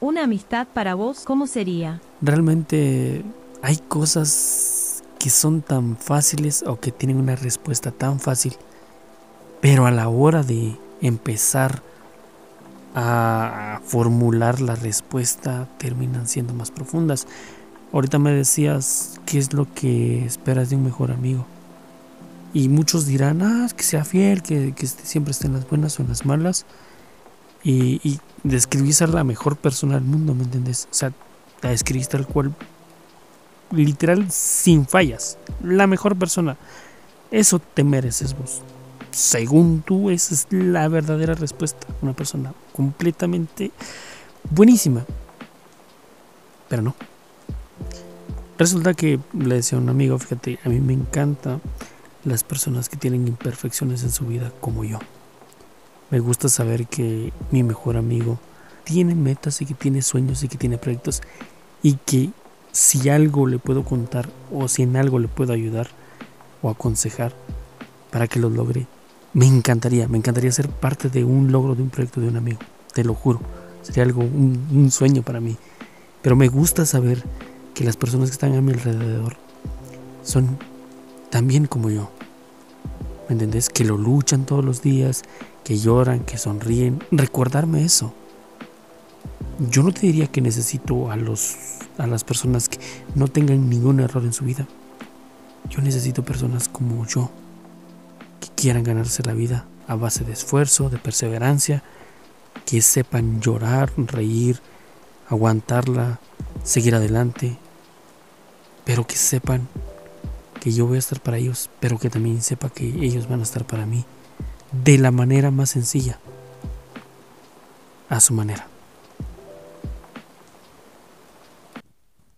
Una amistad para vos, ¿cómo sería? Realmente hay cosas que son tan fáciles o que tienen una respuesta tan fácil, pero a la hora de empezar a formular la respuesta terminan siendo más profundas. Ahorita me decías qué es lo que esperas de un mejor amigo. Y muchos dirán, ah, que sea fiel, que, siempre esté en las buenas o en las malas. Y, y describís a la mejor persona del mundo, ¿me entiendes? O sea, la describís tal cual, literal, sin fallas. La mejor persona. Eso te mereces vos según tú, esa es la verdadera respuesta. Una persona completamente buenísima. Pero no. Resulta que le decía a un amigo, fíjate, a mí me encantan las personas que tienen imperfecciones en su vida como yo. Me gusta saber que mi mejor amigo tiene metas y que tiene sueños y que tiene proyectos y que si algo le puedo contar o si en algo le puedo ayudar o aconsejar para que lo logre, me encantaría, me encantaría ser parte de un logro de un proyecto de un amigo, te lo juro. Sería algo, un, sueño para mí. Pero me gusta saber que las personas que están a mi alrededor son también como yo. ¿Me entendés? Que lo luchan todos los días, que lloran, que sonríen. Recordarme eso. Yo no te diría que necesito a, los, a las personas que no tengan ningún error en su vida. Yo necesito personas como yo que quieran ganarse la vida a base de esfuerzo, de perseverancia, que sepan llorar, reír, aguantarla, seguir adelante, pero que sepan que yo voy a estar para ellos, pero que también sepa que ellos van a estar para mí de la manera más sencilla, a su manera.